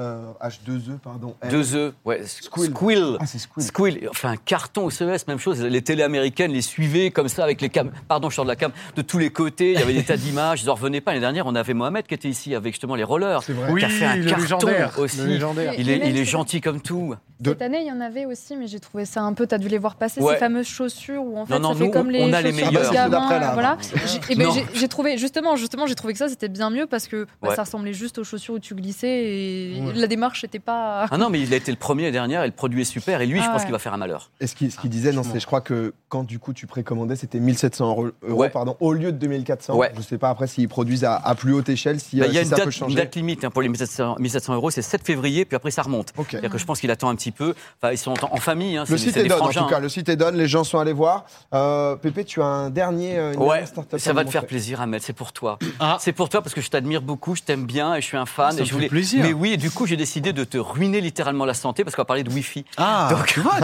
euh, H2E, pardon. L. Deux œufs, ouais. Squill. Squill. Ah, c'est Squill. Squill, enfin carton au CES, même chose. Les télés américaines les suivaient comme ça avec les cam. Pardon, je sors de la cam. De tous les côtés, il y avait des tas d'images. Ils en revenaient pas. L'année dernière, on avait Mohamed qui était ici avec justement les rollers. C'est vrai. Oui, qui a fait un carton légendaire. aussi. Le légendaire. Il Et est, il est gentil comme tout. De- Cette année, il y en avait aussi, mais j'ai trouvé ça un peu. T'as dû les voir passer Ouais. ces fameuses chaussures où en fait Non, non, ça fait nous, comme on- les on a les chaussures meilleurs. de gamin, d'après, là, voilà. J'ai- eh ben, j'ai- j'ai trouvé justement, justement, j'ai trouvé que ça c'était bien mieux parce que bah, Ouais. ça ressemblait juste aux chaussures où tu glissais et Ouais. La démarche n'était pas. Ah non, mais il a été le premier l'année dernière et le produit est super. Et lui, je Ah pense ouais. qu'il va faire un malheur. Et ce qu'il ce qu'il disait, non, c'est je crois que quand du coup tu précommandais, c'était 1700 euros, Ouais. pardon, au lieu de 2400. Ouais. Je sais pas après s'ils produisent à, à plus haute échelle, si, Bah, euh, il y a si une ça date, peut une changer. date limite hein, pour les 1700, 1700 euros, c'est 7 février, puis après ça remonte. Ok. C'est-à-dire que je pense qu'il attend un petit peu. Enfin, ils sont en, en famille. Hein, Le c'est- site est des donne, en tout cas. Le site est donne, les gens sont allés voir. Euh, Pépé, tu as un dernier. euh, une Ouais, ça va te faire plaisir, Ahmed, c'est pour toi. Ah. C'est pour toi parce que je t'admire beaucoup, je t'aime bien et je suis un fan. Ça et je fait voulais... plaisir. Mais oui, et du coup, j'ai décidé de te ruiner littéralement la santé parce qu'on va parler de Wi-Fi. Ah, Donc, <laughs> tu vois,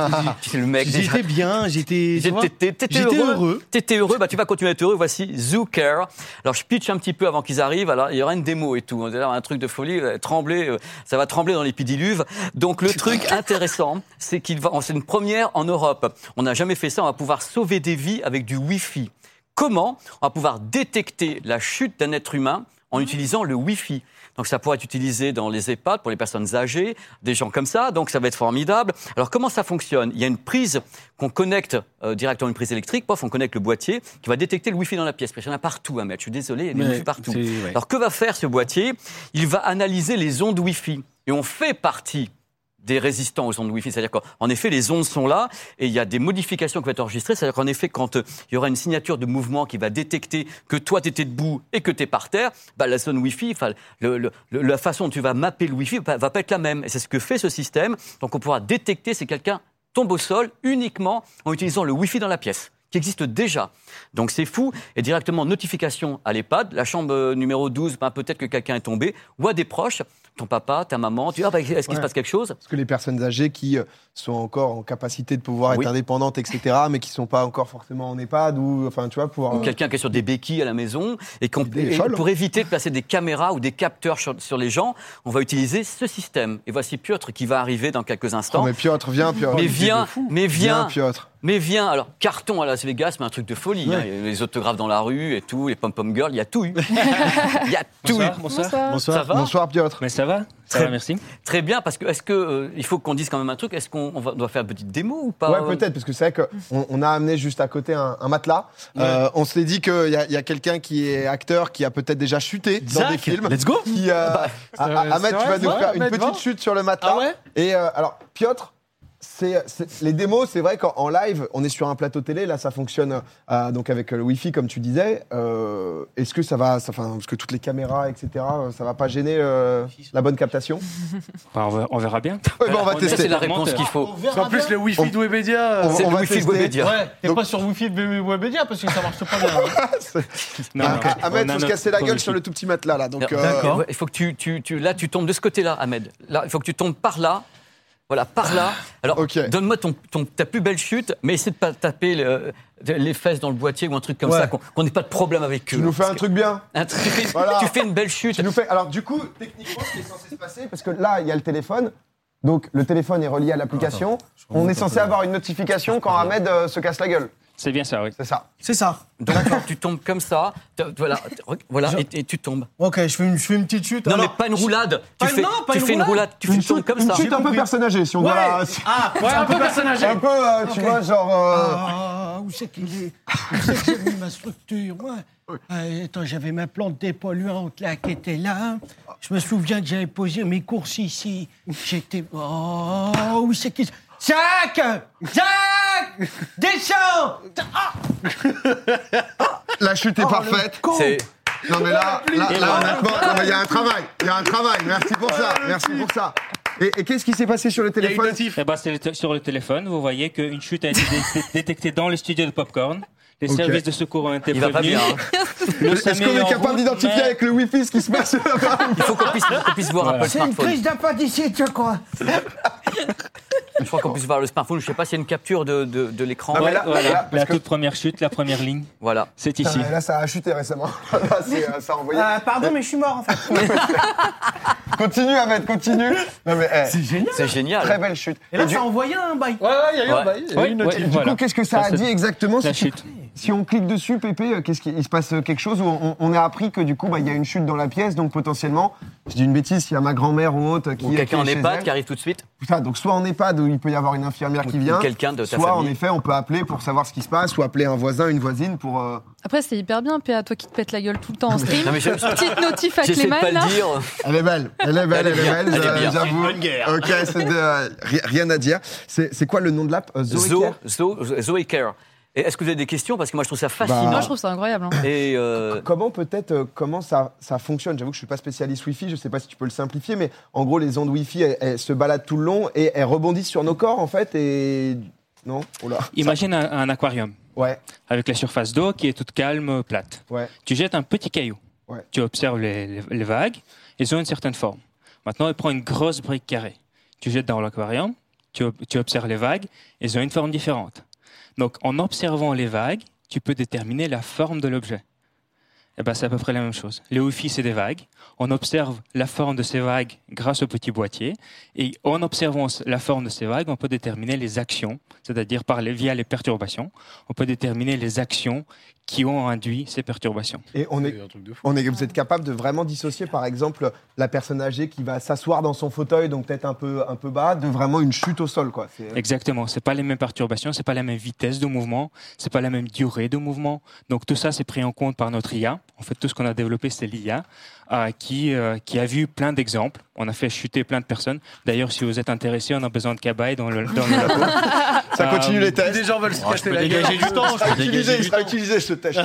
tu sais, le mec, j'étais bien, j'étais. tu J'étais heureux. heureux. T'étais heureux, bah tu vas continuer à être heureux. Voici ZooCare. Alors je pitch un petit peu avant qu'ils arrivent. Alors il y aura une démo et tout. On dirait un truc de folie, euh, trembler, euh, ça va trembler dans les pédiluves. Donc le truc intéressant, c'est qu'il va, c'est une première en Europe. On n'a jamais fait ça. On va pouvoir sauver des vies avec du Wi-Fi. Comment On va pouvoir détecter la chute d'un être humain en utilisant le Wi-Fi? Donc ça pourra être utilisé dans les EHPAD pour les personnes âgées, des gens comme ça. Donc ça va être formidable. Alors comment ça fonctionne? Il y a une prise qu'on connecte euh, directement à une prise électrique. Pof, on connecte le boîtier qui va détecter le Wi-Fi dans la pièce. Parce qu'il y en a partout à mettre. Je suis désolé, il y a des Mais Wi-Fi partout. ouais. Alors que va faire ce boîtier? Il va analyser les ondes Wi-Fi. Et on fait partie des résistants aux ondes Wi-Fi. C'est-à-dire qu'en effet, les ondes sont là et il y a des modifications qui vont être enregistrées. C'est-à-dire qu'en effet, quand euh, il y aura une signature de mouvement qui va détecter que toi, tu étais debout et que tu es par terre, bah, la zone Wi-Fi, la façon dont tu vas mapper le Wi-Fi va, va pas être la même. Et c'est ce que fait ce système. Donc on pourra détecter si quelqu'un tombe au sol uniquement en utilisant le Wi-Fi dans la pièce qui existe déjà. Donc c'est fou. Et directement, notification à l'EHPAD. La chambre euh, numéro 12, ben, peut-être que quelqu'un est tombé. Ou à des proches, ton papa, ta maman. Tu dis, ah, bah, est-ce qu'il Ouais. se passe quelque chose? Parce que les personnes âgées qui euh, sont encore en capacité de pouvoir Oui. être indépendantes, etc., mais qui sont pas encore forcément en EHPAD ou, enfin, tu vois, pouvoir. ou quelqu'un qui est sur des béquilles à la maison et et pour éviter de placer des caméras ou des capteurs sur, sur les gens, on va utiliser ce système. Et voici Piotr qui va arriver dans quelques Oh, instants. mais Piotr, viens, Piotr. mais viens, mais Viens, viens, Piotr. Mais viens. Alors carton à Las Vegas, mais un truc de folie. hein. Les autographes dans la rue et tout, les pom pom girls, il y a tout eu. <laughs> Il y a tout eu. Bonsoir, bonsoir. Bonsoir. Bonsoir. Ça va Bonsoir, Piotr. Mais ça va Ça Très- va, merci. Très bien, parce que est-ce que euh, il faut qu'on dise quand même un truc Est-ce qu'on doit faire une petite démo ou pas Ouais, peut-être, parce que c'est vrai qu'on on a amené juste à côté un, un matelas. Euh, on s'est dit qu'il y a, il y a quelqu'un qui est acteur qui a peut-être déjà chuté dans des films. Let's go. Qui, euh, c'est Ah, Ahmed, tu vas nous ouais, faire une petite chute sur le matelas. Ah ouais Et euh, alors, Piotr, c'est, c'est- les démos, c'est vrai qu'en en live, on est sur un plateau télé, là ça fonctionne euh, donc avec le Wi-Fi comme tu disais. Euh, est-ce que ça va, ça, enfin, parce que toutes les caméras, etc., euh, ça va pas gêner euh, la bonne captation? Bah, on, verra, on verra bien. <laughs> Ouais, on va On tester. c'est la réponse qu'il faut. Parce qu'en plus, le Wi-Fi de Webedia. On- C'est le va Wi-Fi de. Webedia. Ouais, t'es Donc- pas sur Wi-Fi de Webedia parce que ça marche pas bien. hein. <laughs> Non, Ah, non, ah, Ahmed, faut se casser la gueule sur le tout petit matelas là. Donc, euh, Il faut que tu, tu, tu- là, tu tombes de ce côté-là, Ahmed. Là, il faut que tu tombes par là. Voilà, par là. Alors, donne-moi ton, ton- ta plus belle chute, mais essaie de pas taper le- les fesses dans le boîtier ou un truc comme Ouais. ça, qu'on n'ait pas de problème avec eux. tu nous fais un truc bien. Un truc- tu, fais, Voilà. tu fais une belle chute. Tu nous fais. Alors, du coup, techniquement, ce qui est censé se passer, parce que là, il y a le téléphone. Donc, le téléphone est relié à l'application. On est censé avoir une notification quand Ahmed euh, se casse la gueule. C'est bien ça, oui. C'est ça. C'est ça. Donc, tu tombes comme ça. Voilà, voilà Je- et, et tu tombes. Ok, je fais une, je fais une petite chute. Non, Alors, mais pas une roulade. Pas tu une- fais, non, pas tu une fais une roulade. roulade. Tu Une tombes chute, comme une ça. chute un peu compris. personnage si on Ouais. doit Ah, Ouais, un peu personnage. Un peu, euh, tu vois, genre. euh, Ah, où c'est qu'il est? Où c'est que j'ai mis ma structure? Ouais. Ah, attends, j'avais ma plante dépolluante là qui était là. Je me souviens que j'avais posé mes courses ici. J'étais. Oh, où c'est qu'il. Jacques Jacques <laughs> Descends Ah, La chute est oh, le parfaite. C'est Non, mais là, là, là, honnêtement, il y a un travail. Il y a un travail. Merci pour ça. Merci pour ça. Et, et qu'est-ce qui s'est passé sur le téléphone. Eh ben, le sur le téléphone, vous voyez qu'une chute a été dé- détectée dans les studios de Popcorn. Les services de secours ont été il va pas prévenus. hein. Le <laughs> Est-ce qu'on est capable d'identifier mais- avec le Wi-Fi ce qui se passe là-bas Il faut qu'on puisse, puisse voir un peu le C'est une crise d'appendicite, je crois. <laughs> Je crois qu'on puisse voir le smartphone. Je sais pas s'il y a une capture de, de, de l'écran. Ouais, voilà, parce la que- toute première chute, la première ligne, Voilà. c'est ici. Putain, Là, ça a chuté récemment. <laughs> Là, euh, ça a envoyé. Ah, pardon, mais je suis mort en fait. <laughs> Continue, Ahmed, continue. Eh, C'est génial. C'est génial. très belle chute. Et là, du, ça a envoyé un bail. Ouais, ouais, il y a eu Ouais. un bail. Du voilà. coup, qu'est-ce que ça, Ça, a dit exactement La chute. Si on clique dessus, Pépé, euh, qu'est-ce qu'il il se passe euh, quelque chose ou on, on a appris que du coup, bah, il y a une chute dans la pièce, donc potentiellement, je dis une bêtise, s'il y a ma grand-mère ou autre qui Ou est quelqu'un en EHPAD elle. qui arrive tout de suite. Putain, donc soit en EHPAD où il peut y avoir une infirmière qui vient, quelqu'un de ta soit en effet on peut appeler pour savoir ce qui se passe, ou appeler un voisin, une voisine pour. euh, Après, c'est hyper bien, PA, toi qui te pètes la gueule tout le temps en stream. <laughs> Non, mais Petite notif à J'essaie de Clément, pas là. le dire. Elle est belle, elle est belle, Elle est elle est bien, belle, elle est j'a- bien. j'avoue. Bonne guerre. Ok, c'est de- euh, ri- rien à dire. C'est c'est quoi le nom de l'app Euh, Zo, Zoécare Zo, Zoe Care. Est-ce que vous avez des questions? Parce que moi, je trouve ça fascinant. Moi, je trouve ça incroyable. hein. Et euh, Comment peut-être euh, comment ça, ça fonctionne? J'avoue que je suis pas spécialiste Wi-Fi, je sais pas si tu peux le simplifier, mais en gros les ondes Wi-Fi elles, elles se baladent tout le long et elles rebondissent sur nos corps en fait et non? Oh là. Imagine un, un aquarium Ouais, avec la surface d'eau qui est toute calme, plate. ouais. Tu jettes un petit caillou. Ouais. Tu observes les, les- les vagues. Elles ont une certaine forme. Maintenant, elle prend une grosse brique carrée. Tu jettes dans l'aquarium. Tu observes les vagues. Elles ont une forme différente. Donc, en observant les vagues, tu peux déterminer la forme de l'objet. Eh ben, c'est à peu près la même chose. Les Wi-Fi, c'est des vagues. On observe la forme de ces vagues grâce au petit boîtier. Et en observant la forme de ces vagues, on peut déterminer les actions, c'est-à-dire via les perturbations, on peut déterminer les actions qui ont induit ces perturbations. Et on est, un truc de fou. on est, vous êtes capable de vraiment dissocier, par exemple, la personne âgée qui va s'asseoir dans son fauteuil, donc peut-être un peu, un peu bas, de vraiment une chute au sol, quoi. C'est- Exactement, c'est pas les mêmes perturbations, c'est pas la même vitesse de mouvement, c'est pas la même durée de mouvement. Donc tout ça c'est pris en compte par notre IA. En fait, tout ce qu'on a développé c'est l'IA euh, qui euh, qui a vu plein d'exemples. On a fait chuter plein de personnes. D'ailleurs, si vous êtes intéressé, on a besoin de cabaye dans le dans le labo. Ça continue Euh, les tests. Des gens veulent se Oh, peux la gueule. dégager du temps. Je peux du temps. utilisé ce test.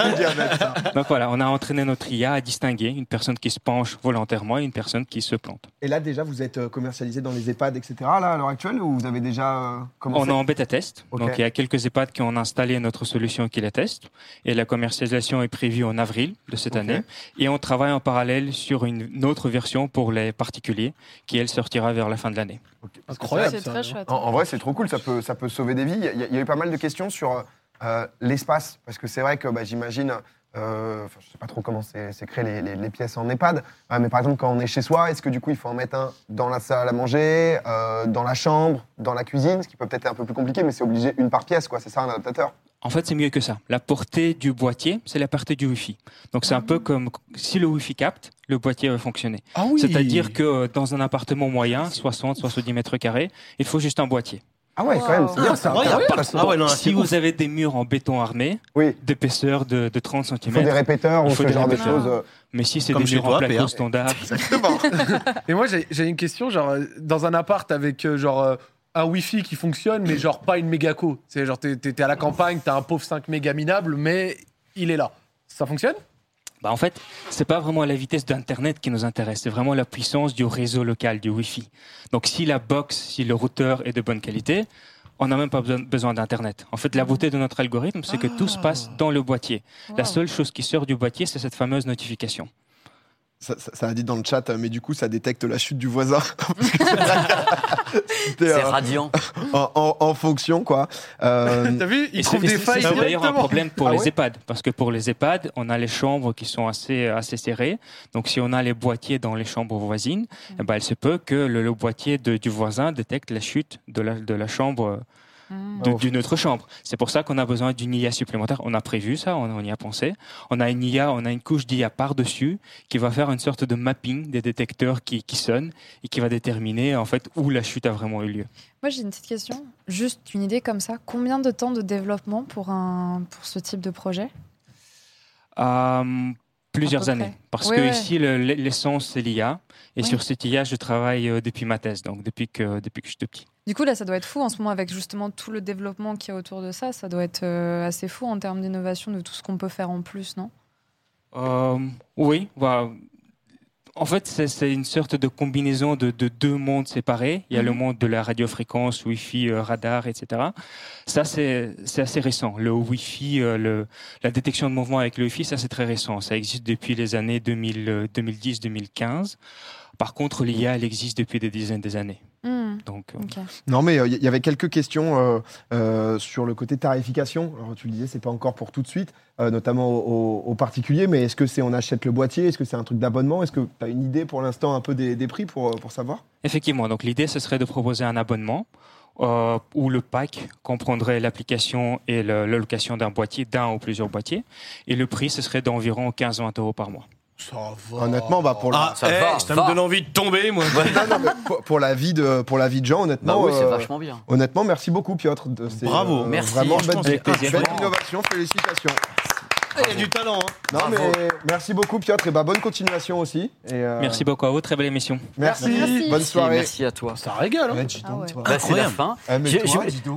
Donc voilà, on a entraîné notre IA à distinguer une personne qui se penche volontairement et une personne qui se plante. Et là, déjà, vous êtes euh, commercialisé dans les EHPAD, etc., là, à l'heure actuelle, ou vous avez déjà euh, commencé? On est en bêta test. Donc il y a quelques EHPAD qui ont installé notre solution qui la testent. Et la commercialisation est prévue en avril de cette année. Et on travaille en parallèle sur une autre version pour les particuliers qui, elle, sortira vers la fin de l'année. Incroyable. C'est ça. très chouette. En, en vrai, c'est trop cool, ça peut, ça peut sauver des vies. Il y, a- il y a eu pas mal de questions sur euh, l'espace, parce que c'est vrai que bah, j'imagine, euh, je sais pas trop comment c'est c'est créé les, les- les pièces en EHPAD, euh, mais par exemple, quand on est chez soi, est-ce que du coup, il faut en mettre un dans la salle à manger, euh, dans la chambre, dans la cuisine, ce qui peut peut-être être un peu plus compliqué, mais c'est obligé une par pièce, quoi. C'est ça un adaptateur? En fait, c'est mieux que ça. La portée du boîtier, c'est la portée du Wi-Fi. Donc c'est un peu comme si le Wi-Fi capte, le boîtier va fonctionner. Ah oui. C'est-à-dire que euh, dans un appartement moyen, 60, 70 mètres carrés, il faut juste un boîtier. Ah ouais, quand même, c'est bien. incroyable. Ah ouais, non, là, si vous ouf. avez des murs en béton armé, Oui, d'épaisseur de, de 30 cm, il faut des répéteurs, ce genre de répéteurs. choses. mais si c'est Comme des murs toi, en placo standard, <laughs> Exactement. <laughs> Et moi, j'ai une question, genre, euh, dans un appart avec, euh, genre, euh, un Wi-Fi qui fonctionne, mais genre pas une méga co. C'est genre, t'es à la campagne, t'as un pauvre 5 mégas minable, mais il est là. Ça fonctionne? Bah en fait, c'est pas vraiment la vitesse d'Internet qui nous intéresse, c'est vraiment la puissance du réseau local, du Wi-Fi. Donc si la box, si le routeur est de bonne qualité, on n'a même pas besoin, d'Internet. En fait, la beauté de notre algorithme, c'est que tout se passe dans le boîtier. La seule chose qui sort du boîtier, c'est cette fameuse notification. Ça, ça- ça a dit dans le chat, mais du coup, ça détecte la chute du voisin. <laughs> <laughs> C'est euh, radiant. <laughs> en, en- en fonction, quoi. Euh, T'as vu Et Il trouve c'est- des failles C'est d'ailleurs un problème pour Ah les ouais EHPAD, parce que pour les EHPAD, on a les chambres qui sont assez, assez serrées. Donc si on a les boîtiers dans les chambres voisines, eh ben, il se peut que le, le boîtier de- du voisin détecte la chute de la, de la chambre Mm. Oh. D'une autre chambre. C'est pour ça qu'on a besoin d'une IA supplémentaire. On a prévu ça, on, on y a pensé. On a une IA, on a une couche d'IA par-dessus qui va faire une sorte de mapping des détecteurs qui, qui sonnent et qui va déterminer en fait où la chute a vraiment eu lieu. Moi, j'ai une petite question. Juste une idée comme ça. Combien de temps de développement pour, un, pour ce type de projet? Euh, plusieurs années. Parce Ouais, que ouais. ici, le- l'essence, c'est l'IA. Et Oui. sur cette IA, je travaille euh, depuis ma thèse, donc depuis que, depuis que je suis tout petit. Du coup, là, ça doit être fou en ce moment avec justement tout le développement qu'il y a autour de ça. Ça doit être euh, assez fou en termes d'innovation de tout ce qu'on peut faire en plus, non? Euh, oui, voilà. En fait, c'est- une sorte de combinaison de, de deux mondes séparés. Il y a le Mhm. monde de la radiofréquence, Wi-Fi, euh, radar, etc. Ça, c'est assez récent. Le Wi-Fi, le, la détection de mouvement avec le Wi-Fi, ça, c'est très récent. Ça existe depuis les années 2000, euh, 2010-2015. Par contre, l'IA, elle existe depuis des dizaines d'années. Hmm, Donc, euh, ok. Non, mais il y avait quelques questions euh, euh, sur le côté tarification. Alors, tu le disais, c'est pas encore pour tout de suite, euh, notamment aux, aux particuliers, mais est-ce que c'est on achète le boîtier? Est-ce que c'est un truc d'abonnement? Est-ce que tu as une idée pour l'instant un peu des, des prix pour, euh, pour savoir? Effectivement, donc l'idée, ce serait de proposer un abonnement euh, où le pack comprendrait l'application et le- la location d'un boîtier, d'un ou plusieurs boîtiers. Et le prix, ce serait d'environ 15-20 euros par mois. Ça va. Honnêtement, bah, pour, la, Ah, Ça eh, va, ça va. me donne envie de tomber, moi. Non, non, mais pour, pour la vie de, pour la vie de gens, Bah honnêtement, oui, c'est euh, vachement bien. honnêtement, merci beaucoup, Piotr. de ces, Bravo. Merci, Vraiment je <laughs> belle, belle innovation, félicitations. Il y a du talent. hein. Non, mais merci beaucoup, Piotr, et bah, bonne continuation aussi. Et, euh, Merci beaucoup à vous, très belle émission. Merci, Merci. bonne soirée. merci à toi. Ça régale. hein. Ouais, Ah ouais. Bah, c'est la fin. Mais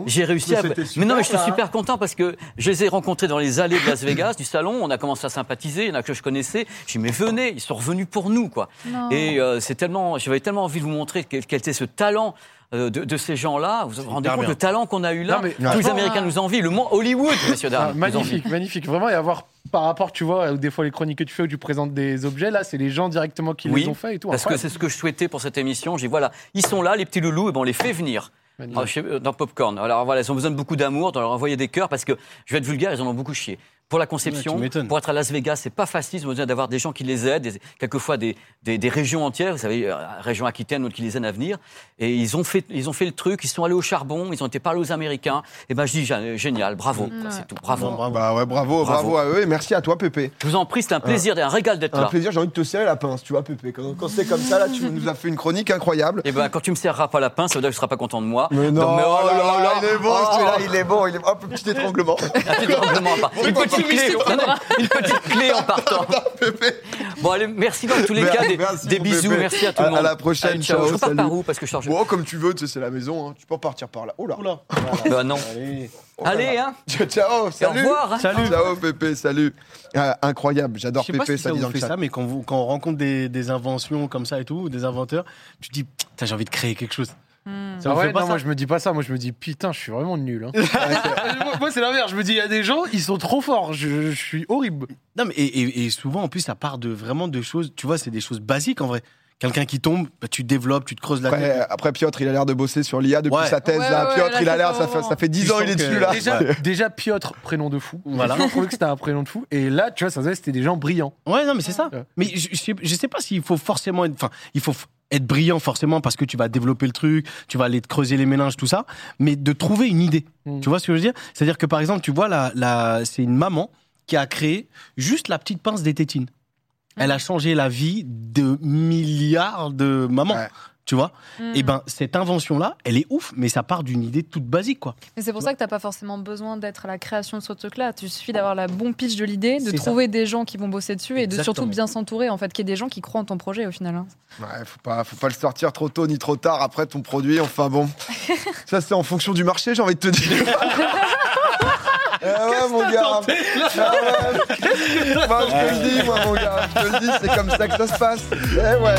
J'ai- réussi Mais à. Mais non, mais je suis super, ça. super content parce que je les ai rencontrés dans les allées de Las Vegas, du salon. On a commencé à sympathiser. Il y en a que je connaissais. J'ai dit, mais venez, ils sont revenus pour nous, quoi. Non. Et euh, c'est tellement, j'avais tellement envie de vous montrer quel, quel était ce talent. Euh, De, de ces gens-là, vous vous rendez compte bien. le talent qu'on a eu là Non, mais- Tous les Américains euh, nous envient, le monde Hollywood, <laughs> messieurs Ah, dames. envie. magnifique, magnifique. Vraiment, et avoir par rapport, tu vois, ou des fois les chroniques que tu fais où tu présentes des objets, là, c'est les gens directement qui Oui, les ont fait et tout. Parce que c'est ce que je souhaitais pour cette émission. J'ai voilà, ils sont là, les petits loulous, et ben on les fait venir. Ah, euh, dans Popcorn. Alors voilà, ils ont besoin de beaucoup d'amour, de leur envoyer des cœurs parce que je vais être vulgaire, ils en ont beaucoup chié. Pour la conception, Ouais, tu m'étonnes. pour être à Las Vegas, c'est pas facile. Ils ont besoin d'avoir des gens qui les aident, des- quelquefois des, des, des régions entières. Vous savez, euh, région Aquitaine, qui les aident à venir. Et ils ont fait, ils ont fait le truc. Ils sont allés au charbon. Ils ont été parler aux Américains. Et ben je dis gé- génial, bravo. C'est tout, bravo. Bon, bravo. Bah ouais, bravo, bravo, Bravo. à eux et merci à toi, Pépé. Je vous en prie, c'est un plaisir, un régal d'être Un là. plaisir, j'ai envie de te serrer la pince, tu vois, Pépé. Quand, quand c'est comme ça, là, tu nous as fait une chronique incroyable. Et ben quand tu me serreras pas la pince, ça veut dire que tu seras pas content de moi. Mais non, Donc, mais oh là là, il est bon, oh. il est bon, il est bon. Hop, petit étranglement. Un petit étranglement à part. <laughs> Une petite clé, non, non, <laughs> une petite clé en partant. Pépé. Bon, allez, merci dans tous les cas. Des, merci, des bisous, bébé. merci à tout le À- monde. à la prochaine, Allez, ciao. ciao, Je repars salut. par où Parce que je charge. Bon, comme tu veux, tu sais, c'est la maison, hein. tu peux repartir par là. Oh là. Oula. <laughs> Bah non. Allez. Allez, hein. Ciao, ciao, Et au salut. revoir. hein. Salut. Ciao, Pépé, salut. Ah, incroyable, j'adore Je sais pas Pépé, si ça dit dans le fait chat. ça, mais quand, vous, quand on rencontre des, des inventions comme ça et tout, des inventeurs, tu te dis, putain, j'ai envie de créer quelque chose. Hmm. Ça Ah ouais, fait pas non, ça moi je me dis pas ça, moi je me dis putain, je suis vraiment nul. hein. moi, <laughs> moi, c'est l'inverse, je me dis il y a des gens, ils sont trop forts, je, je suis horrible. Non, mais et, et- et souvent, en plus, ça part de vraiment de choses, tu vois, c'est des choses basiques en vrai. Quelqu'un qui tombe, bah, tu développes, tu te creuses la Après, tête. après, Piotr, il a l'air de bosser sur l'IA depuis Ouais. sa thèse. Ouais, là. ouais, Piotr, là, il a l'air, ça ça fait 10 Tu ans, il est dessus là. Déjà, Ouais. déjà Piotr, prénom de fou. Voilà. Je trouvais que c'était un prénom de fou. Et là, tu vois, ça voit, c'était des gens brillants. Ouais, non, mais c'est ça. Ouais. Mais je, je, sais- je sais pas s'il faut forcément être. Enfin, il faut être brillant forcément parce que tu vas développer le truc, tu vas aller te creuser les méninges, tout ça. Mais de trouver une idée. Mm. Tu vois ce que je veux dire? C'est-à-dire que par exemple, tu vois, la, la, c'est une maman qui a créé juste la petite pince des tétines. Elle a changé la vie de milliards de mamans. Ouais. Tu vois Hmm. Et ben, cette invention-là, elle est ouf, mais ça part d'une idée toute basique, quoi. Mais c'est pour ça que t'as pas forcément besoin d'être à la création de ce truc-là. Tu suffit d'avoir la bon pitch de l'idée, de ça. trouver des gens qui vont bosser dessus et de surtout bien s'entourer, en fait, qu'il y ait des gens qui croient en ton projet au final. hein. Ouais, faut pas, faut pas le sortir trop tôt ni trop tard après ton produit. Enfin bon, <laughs> ça c'est en fonction du marché, j'ai envie de te dire. <laughs> Eh ouais, mon gars. Ah ouais. Moi, je te le dis, moi, mon gars. Je te le dis, c'est comme ça que ça se passe. Eh ouais.